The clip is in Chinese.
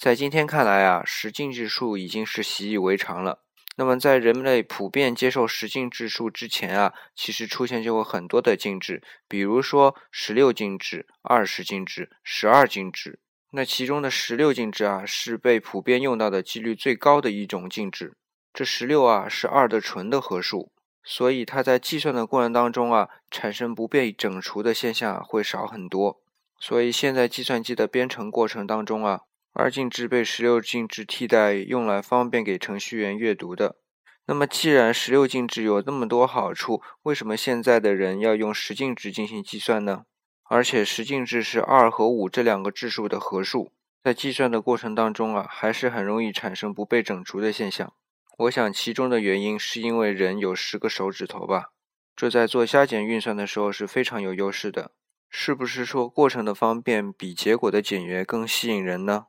在今天看来啊，十进制数已经是习以为常了。那么在人类普遍接受十进制数之前啊，其实出现过很多的进制，比如说十六进制、二十进制、十二进制。那其中的十六进制啊，是被普遍用到的几率最高的一种进制。这十六啊是二的纯的合数，所以它在计算的过程当中啊，产生不被整除的现象会少很多。所以现在计算机的编程过程当中啊。二进制被十六进制替代，用来方便给程序员阅读的。那么，既然十六进制有那么多好处，为什么现在的人要用十进制进行计算呢？而且，十进制是二和五这两个质数的合数，在计算的过程当中啊，还是很容易产生不被整除的现象。我想，其中的原因是因为人有十个手指头吧，这在做加减运算的时候是非常有优势的。是不是说过程的方便比结果的简约更吸引人呢？